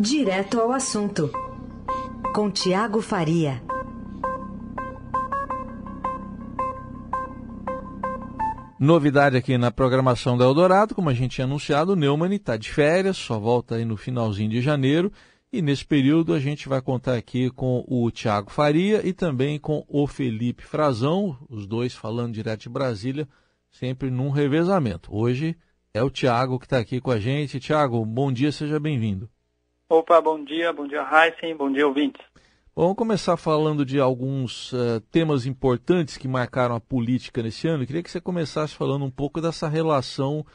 Direto ao assunto, com Tiago Faria. Novidade aqui na programação da Eldorado, como a gente tinha anunciado, o Neumann está de férias, só volta aí no finalzinho de janeiro. E nesse período a gente vai contar aqui com o Tiago Faria e também com o Felipe Frazão, os dois falando direto de Brasília, sempre num revezamento. Hoje é o Tiago que está aqui com a gente. Tiago, bom dia, seja bem-vindo. Opa, bom dia, bom dia Heisen, bom dia ouvintes. Vamos começar falando de alguns uh, temas importantes que marcaram a política nesse ano. Eu queria que você começasse falando um pouco dessa relação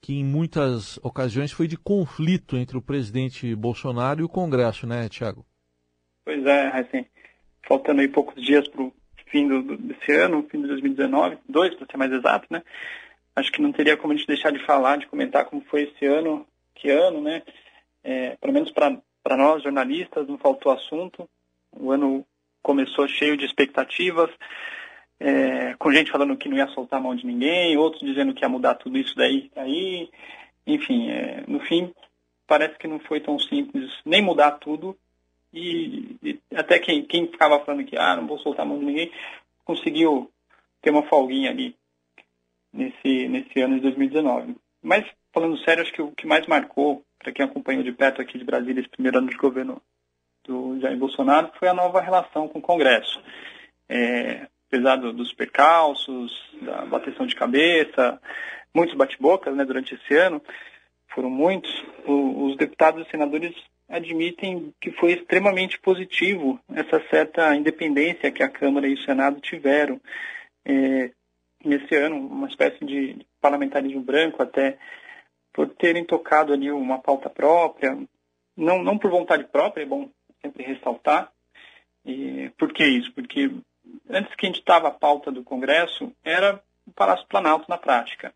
que em muitas ocasiões foi de conflito entre o presidente Bolsonaro e o Congresso, né, Tiago? Pois é, assim, faltando aí poucos dias para o fim do, desse ano, fim de 2019, dois para ser mais exato, né? Acho que não teria como a gente deixar de falar, de comentar como foi esse ano, que ano, né? É, pelo menos para nós, jornalistas, não faltou assunto. O ano começou cheio de expectativas, é, com gente falando que não ia soltar a mão de ninguém, outros dizendo que ia mudar tudo isso daí, aí, enfim, é, no fim parece que não foi tão simples nem mudar tudo e, e, até quem, quem ficava falando que ah, não vou soltar a mão de ninguém, conseguiu ter uma folguinha ali nesse, nesse ano de 2019. Mas, falando sério, acho que o que mais marcou, para quem acompanhou de perto aqui de Brasília esse primeiro ano de governo do Jair Bolsonaro, foi a nova relação com o Congresso. É, apesar do, dos percalços, da bateção de cabeça, muitos bate-bocas né, durante esse ano, foram muitos, os deputados e senadores admitem que foi extremamente positivo essa certa independência que a Câmara e o Senado tiveram é, nesse ano, uma espécie de parlamentarismo branco até, por terem tocado ali uma pauta própria, não, não por vontade própria, é bom sempre ressaltar. E por que isso? Porque antes que a gente estava a pauta do Congresso, era o Palácio Planalto na prática,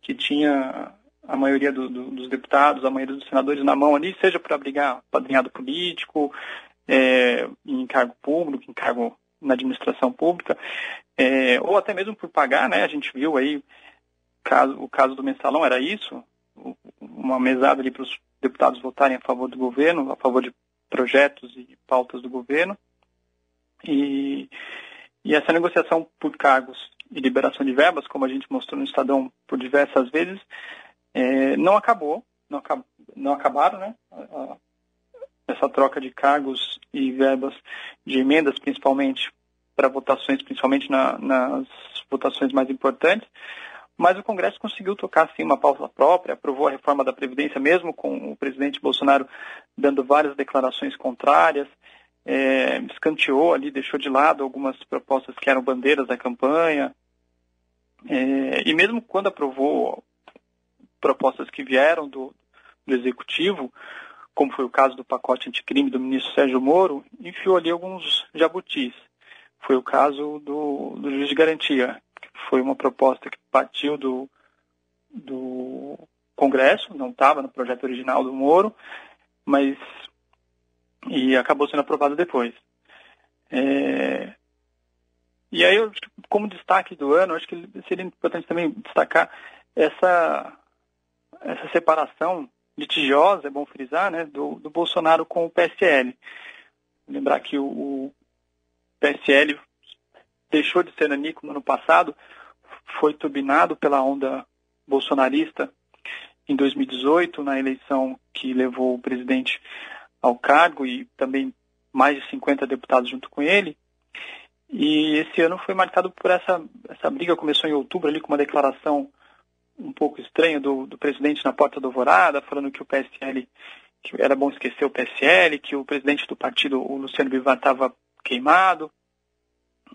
que tinha a maioria do, do, dos deputados, a maioria dos senadores na mão ali, seja para abrigar padrinhado político, é, em cargo público, em cargo na administração pública, é, ou até mesmo por pagar, né? A gente viu aí caso, o caso do mensalão era isso, uma mesada ali para os deputados votarem a favor do governo, a favor de projetos e pautas do governo. E, e essa negociação por cargos e liberação de verbas, como a gente mostrou no Estadão por diversas vezes, é, não acabou, não, acab não acabaram, né? Essa troca de cargos e verbas de emendas, principalmente para votações, principalmente na, nas votações mais importantes. Mas o Congresso conseguiu tocar, sim, uma pauta própria, aprovou a reforma da Previdência, mesmo com o presidente Bolsonaro dando várias declarações contrárias é, escanteou ali, deixou de lado algumas propostas que eram bandeiras da campanha. É, e mesmo quando aprovou propostas que vieram do, do Executivo, como foi o caso do pacote anticrime do ministro Sérgio Moro, enfiou ali alguns jabutis. Foi o caso do, do juiz de garantia, foi uma proposta que partiu do, do Congresso, não estava no projeto original do Moro, mas e acabou sendo aprovado depois. É... E aí, eu, como destaque do ano, acho que seria importante também destacar essa, essa separação litigiosa, é bom frisar, né, do, do Bolsonaro com o PSL. Lembrar que o, o PSL deixou de ser nanico no ano passado, foi turbinado pela onda bolsonarista em 2018, na eleição que levou o presidente ao cargo e também mais de 50 deputados junto com ele. E esse ano foi marcado por essa, essa briga, começou em outubro ali com uma declaração um pouco estranha do, do presidente na porta do Alvorada, falando que o PSL, que era bom esquecer o PSL, que o presidente do partido, o Luciano Bivar, estava queimado,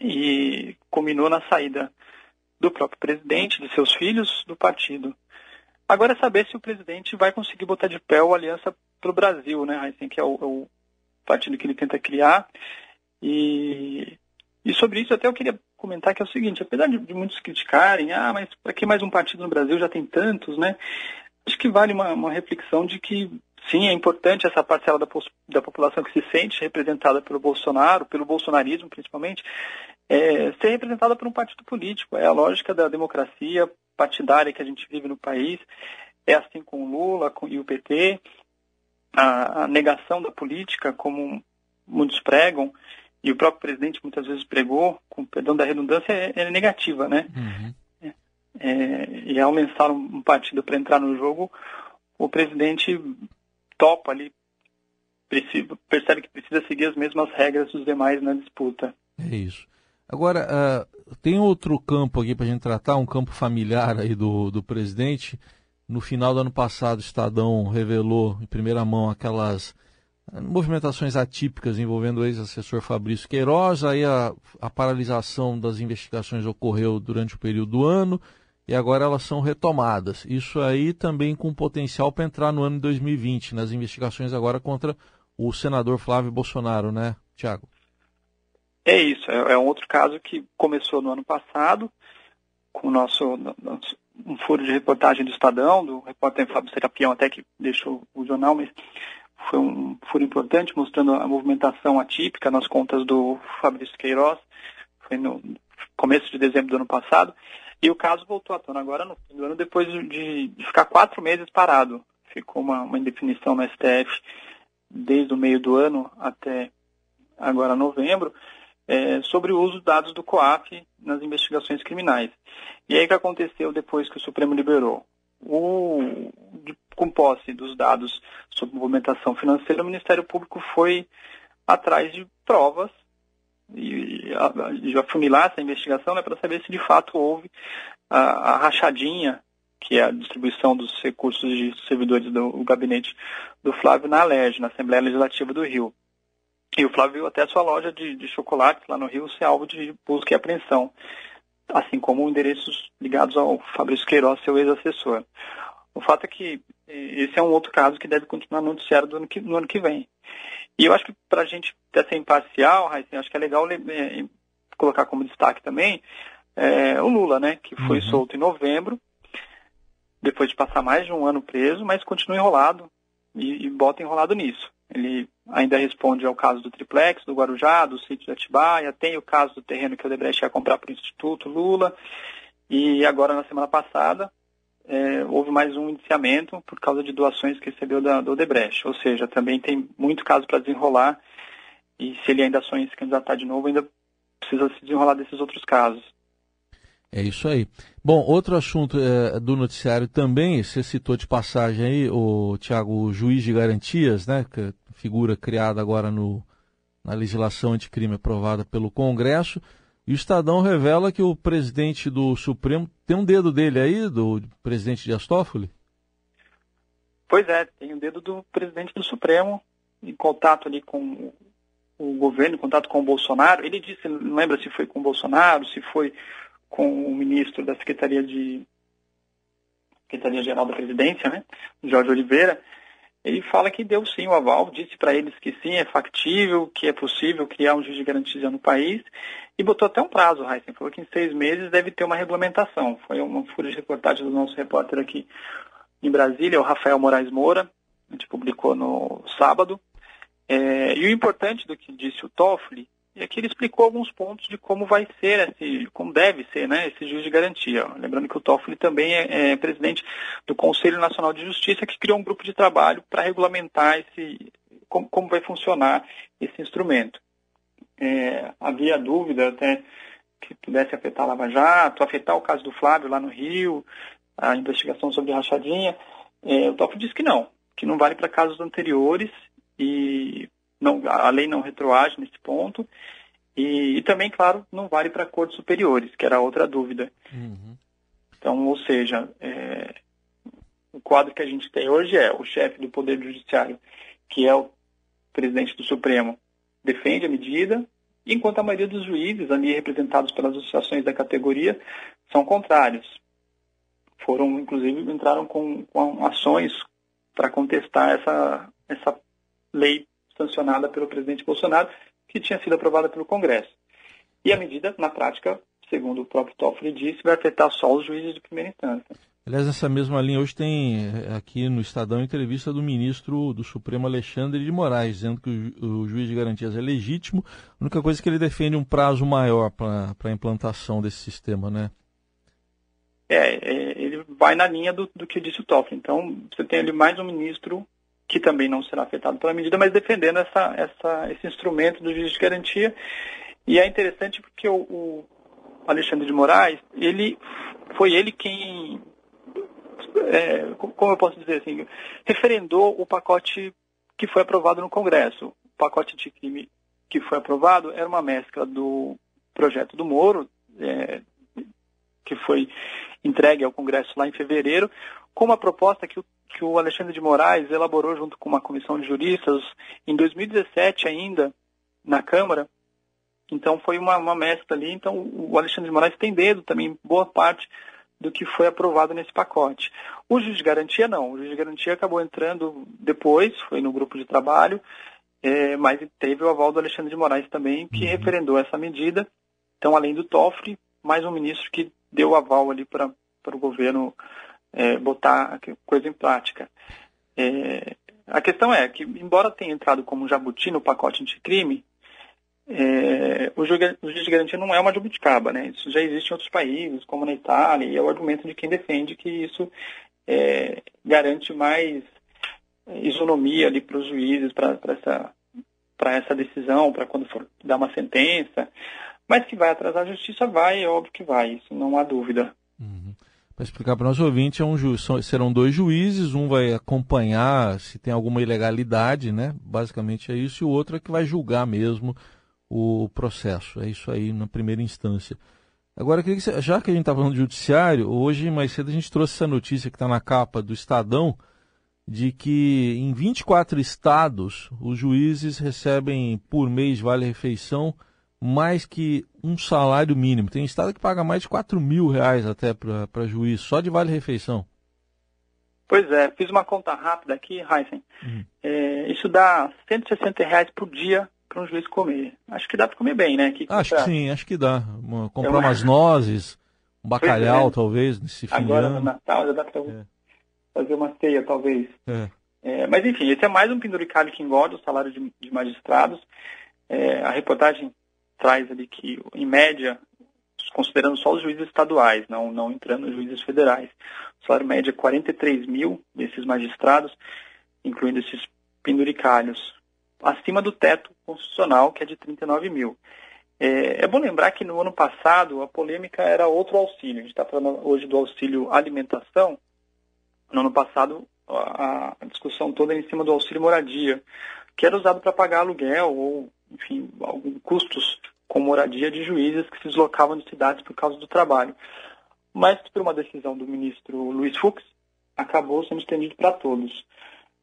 e culminou na saída do próprio presidente, de seus filhos, do partido. Agora é saber se o presidente vai conseguir botar de pé a Aliança para o Brasil, né, Heisen, que é o, é o, partido que ele tenta criar. E, e sobre isso até eu queria comentar que é o seguinte, apesar de, de muitos criticarem, ah, mas para que mais um partido no Brasil? Já tem tantos, né? Acho que vale uma, uma reflexão de que sim, é importante essa parcela da, da população que se sente representada pelo Bolsonaro, pelo bolsonarismo principalmente, é, ser representada por um partido político. É a lógica da democracia partidária que a gente vive no país. É assim com o Lula com, e o PT. a, a, negação da política, como muitos pregam, e o próprio presidente muitas vezes pregou, com perdão da redundância, é, é negativa, né? Uhum. É, é e ao lançar um, um partido para entrar no jogo, o presidente topa ali, percebe que precisa seguir as mesmas regras dos demais na disputa. É isso. Agora, uh, tem outro campo aqui para a gente tratar, um campo familiar aí do, do presidente. No final do ano passado, o Estadão revelou em primeira mão aquelas ah, movimentações atípicas envolvendo o ex-assessor Fabrício Queiroz. Aí a, a paralisação das investigações ocorreu durante o período do ano e agora elas são retomadas. Isso aí também com potencial para entrar no ano de 2020, nas investigações agora contra o senador Flávio Bolsonaro, né, Tiago? É isso, é, é, um outro caso que começou no ano passado, com o nosso, nosso um furo de reportagem do Estadão, do repórter Fábio Serapião até que deixou o jornal, mas foi um furo importante, mostrando a movimentação atípica nas contas do Fabrício Queiroz, foi no começo de dezembro do ano passado, e o caso voltou à tona agora no fim do ano, depois de, de ficar quatro meses parado. Ficou uma, uma indefinição no STF desde o meio do ano até agora novembro, é, sobre o uso de dados do COAF nas investigações criminais. E aí o que aconteceu depois que o Supremo liberou? O, de, com posse dos dados sobre movimentação financeira, o Ministério Público foi atrás de provas e, e, afunilar essa investigação né, para saber se de fato houve a, a, rachadinha, que é a distribuição dos recursos de servidores do gabinete do Flávio na ALERJ, na Assembleia Legislativa do Rio. E o Flávio até a sua loja de, de chocolates lá no Rio ser alvo de busca e apreensão, assim como endereços ligados ao Fabrício Queiroz, seu ex-assessor. O fato é que esse é um outro caso que deve continuar no noticiário do ano que, no ano que vem. E eu acho que para a gente até ser imparcial, Raíssa, acho que é legal é, colocar como destaque também é, o Lula, né, que foi uhum. solto em novembro, depois de passar mais de um ano preso, mas continua enrolado e, e bota enrolado nisso. Ele ainda responde ao caso do triplex, do Guarujá, do sítio de Atibaia, tem o caso do terreno que o Odebrecht ia comprar para o Instituto Lula, e agora, na semana passada, é, houve mais um indiciamento por causa de doações que recebeu da, do Odebrecht. Ou seja, também tem muito caso para desenrolar, e se ele ainda sonha se candidatar de novo, ainda precisa se desenrolar desses outros casos. É isso aí. Bom, outro assunto é, do noticiário também, você citou de passagem aí, o Tiago, o juiz de garantias, né, que é figura criada agora no, na legislação anticrime aprovada pelo Congresso, e o Estadão revela que o presidente do Supremo tem um dedo dele aí, do presidente de Astófoli? Pois é, tem o um dedo do presidente do Supremo em contato ali com o governo, em contato com o Bolsonaro. Ele disse, não lembra se foi com o Bolsonaro, se foi com o ministro da Secretaria de Secretaria Geral da Presidência, né, Jorge Oliveira, ele fala que deu sim o aval, disse para eles que sim, é factível, que é possível criar um juiz de garantia no país, e botou até um prazo, Heisen, falou que em seis meses deve ter uma regulamentação. Foi uma fura de reportagem do nosso repórter aqui em Brasília, o Rafael Moraes Moura, a gente publicou no sábado. É, e o importante do que disse o Toffoli e aqui ele explicou alguns pontos de como vai ser, esse, como deve ser né, esse juiz de garantia. Lembrando que o Toffoli também é, é presidente do Conselho Nacional de Justiça, que criou um grupo de trabalho para regulamentar esse, como, como, vai funcionar esse instrumento. É, havia dúvida até que pudesse afetar a Lava Jato, afetar o caso do Flávio lá no Rio, a investigação sobre rachadinha. É, o Toffoli disse que não, que não vale para casos anteriores e não, a lei não retroage nesse ponto. E, e também, claro, não vale para cortes superiores, que era outra dúvida. Uhum. Então, ou seja, é, o quadro que a gente tem hoje é o chefe do Poder Judiciário, que é o presidente do Supremo, defende a medida, enquanto a maioria dos juízes, ali representados pelas associações da categoria, são contrários. Foram, inclusive, entraram com, com ações para contestar essa, essa lei sancionada pelo presidente Bolsonaro, que tinha sido aprovada pelo Congresso. E a medida, na prática, segundo o próprio Toffoli disse, vai afetar só os juízes de primeira instância. Aliás, nessa mesma linha, hoje tem eh, aqui no Estadão entrevista do ministro do Supremo Alexandre de Moraes, dizendo que o, o juiz de garantias é legítimo. A única coisa é que ele defende um prazo maior para a implantação desse sistema, né? É, é, ele vai na linha do, do que disse o Toffoli. Então, você tem ali mais um ministro que também não será afetado pela medida, mas defendendo essa, essa, esse instrumento do juiz de garantia. E é interessante porque o, o Alexandre de Moraes, ele foi ele quem, é, como eu posso dizer assim, referendou o pacote que foi aprovado no Congresso. O pacote de crime que foi aprovado era uma mescla do projeto do Moro, é, que foi entregue ao Congresso lá em fevereiro, com uma proposta que o, que o Alexandre de Moraes elaborou junto com uma comissão de juristas em 2017 ainda, na Câmara. Então foi uma, uma mescla ali. Então o Alexandre de Moraes tem dedo também boa parte do que foi aprovado nesse pacote. O juiz de garantia não. O juiz de garantia acabou entrando depois, foi no grupo de trabalho, é, mas teve o aval do Alexandre de Moraes também, que uhum. referendou essa medida. Então, além do Toffoli, mais um ministro que deu o aval ali para o governo é, botar a coisa em prática. É, a questão é que, embora tenha entrado como jabuti no pacote anticrime, é, o, juiz, de garantia não é uma jabuticaba, né? Isso já existe em outros países, como na Itália, e é o argumento de quem defende que isso é, garante mais isonomia ali para os juízes, para essa, essa decisão, para quando for dar uma sentença. Mas que vai atrasar a justiça, vai, é óbvio que vai, isso não há dúvida. Para explicar para o nosso ouvinte, é um ju... serão dois juízes, um vai acompanhar se tem alguma ilegalidade, né? Basicamente é isso, e o outro é que vai julgar mesmo o processo. É isso aí na primeira instância. Agora, já que a gente está falando de judiciário, hoje mais cedo a gente trouxe essa notícia que está na capa do Estadão, de que em 24 estados os juízes recebem por mês vale-refeição mais que um salário mínimo. Tem estado que paga mais de 4 mil reais até para juiz, só de vale-refeição. Pois é, fiz uma conta rápida aqui, Heisen. Uhum. É, isso dá 160 reais por dia para um juiz comer. Acho que dá para comer bem, né? Que acho que sim, acho que dá. Uma, comprar é uma... umas nozes, um bacalhau, é. talvez, nesse fim Agora no Natal já dá para é. fazer uma ceia, talvez. É. é. mas enfim, esse é mais um penduricalho que engorda o salário de, de magistrados. É, a reportagem traz ali que, em média, considerando só os juízes estaduais, não, não entrando os juízes federais, o salário médio é 43 mil desses magistrados, incluindo esses penduricalhos acima do teto constitucional, que é de 39 mil. É, é, bom lembrar que no ano passado a polêmica era outro auxílio. A gente está falando hoje do auxílio alimentação. No ano passado a, a discussão toda é em cima do auxílio moradia, que era usado para pagar aluguel ou, enfim, alguns custos com moradia de juízes que se deslocavam de cidades por causa do trabalho. Mas, por uma decisão do ministro Luiz Fux, acabou sendo estendido para todos.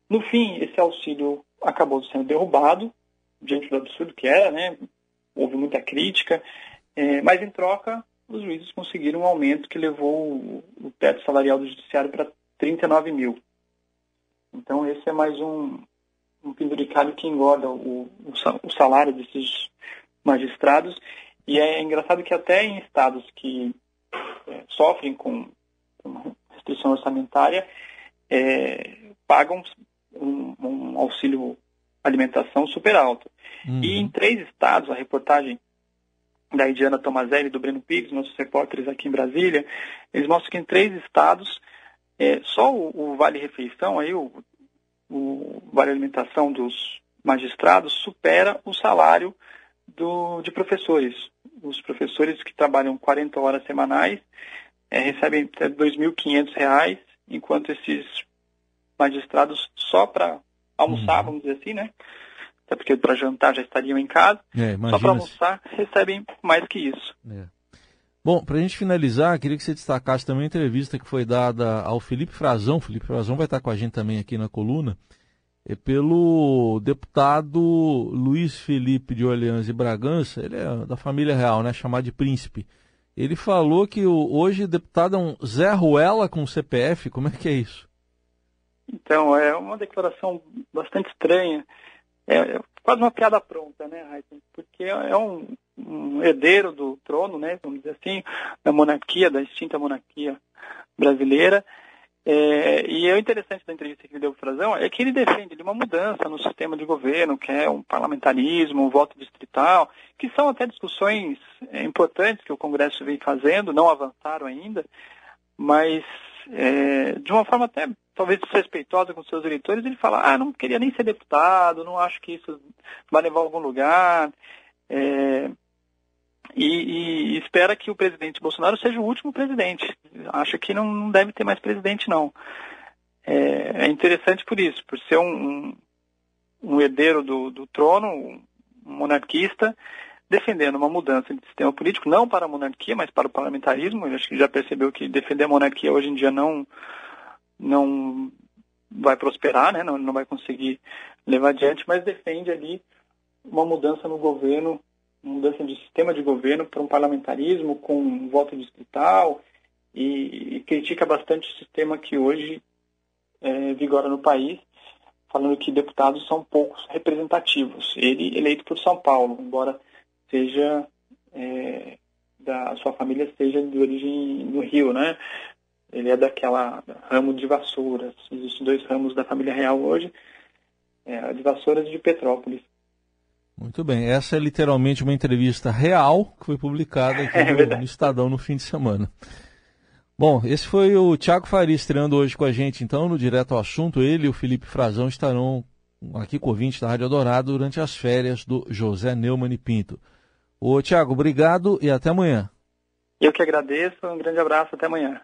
No fim, esse auxílio acabou sendo derrubado, diante do absurdo que era, né? Houve muita crítica, é, mas em troca, os juízes conseguiram um aumento que levou o, o teto salarial do judiciário para 39 mil. Então, esse é mais um, um penduricalho que engorda o, o, salário desses magistrados. E é engraçado que até em estados que é, sofrem com, com restrição orçamentária, é, pagam um, um auxílio alimentação super alto. Uhum. E em três estados, a reportagem da Indiana Tomazelli e do Breno Piggs, nossos repórteres aqui em Brasília, eles mostram que em três estados, é, só o, o Vale Refeição, aí, o, o Vale Alimentação dos magistrados supera o salário do, de professores. Os professores que trabalham 40 horas semanais é, recebem R$ 2.500, enquanto esses magistrados só para almoçar, uhum. vamos dizer assim, né? Até porque para jantar já estariam em casa. É, só para almoçar recebem mais que isso. É. Bom, para a gente finalizar, queria que você destacasse também a entrevista que foi dada ao Felipe Frazão. Felipe Frazão vai estar com a gente também aqui na coluna. É pelo deputado Luiz Felipe de Orleans e Bragança, ele é da família real, né, chamado de príncipe. Ele falou que hoje o deputado é um Zé Ruela com CPF, como é que é isso? Então, é uma declaração bastante estranha. É, é quase uma piada pronta, né, Heisen? Porque é um, um, herdeiro do trono, né, vamos dizer assim, da monarquia, da extinta monarquia brasileira. É, e é o interessante da entrevista que ele deu para o Frazão é que ele defende uma mudança no sistema de governo, que é um parlamentarismo, um voto distrital, que são até discussões é, importantes que o Congresso vem fazendo, não avançaram ainda, mas é, de uma forma até talvez desrespeitosa com seus eleitores, ele fala, ah, não queria nem ser deputado, não acho que isso vai levar a algum lugar. É, e, e, espera que o presidente Bolsonaro seja o último presidente. Acha que não, não deve ter mais presidente, não. É, é interessante por isso, por ser um, um, herdeiro do, do trono, um monarquista, defendendo uma mudança de sistema político, não para a monarquia, mas para o parlamentarismo. Ele acho que já percebeu que defender a monarquia hoje em dia não, não vai prosperar, né? não, não vai conseguir levar adiante, mas defende ali uma mudança no governo, mudança de sistema de governo para um parlamentarismo com voto distrital e, e critica bastante o sistema que hoje é, vigora no país, falando que deputados são poucos representativos. Ele eleito por São Paulo, embora seja é, da sua família seja de origem no Rio, né? Ele é daquela ramo de Vassouras. Existem dois ramos da família real hoje, é, de Vassouras e de Petrópolis. Muito bem, essa é literalmente uma entrevista real que foi publicada aqui é, no, no, Estadão no fim de semana. Bom, esse foi o Tiago Faria estreando hoje com a gente, então, no Direto ao Assunto. Ele e o Felipe Frazão estarão aqui com o ouvinte da Rádio Dourado durante as férias do José Neumann e Pinto. Ô, Tiago, obrigado e até amanhã. Eu que agradeço. Um grande abraço. Até amanhã.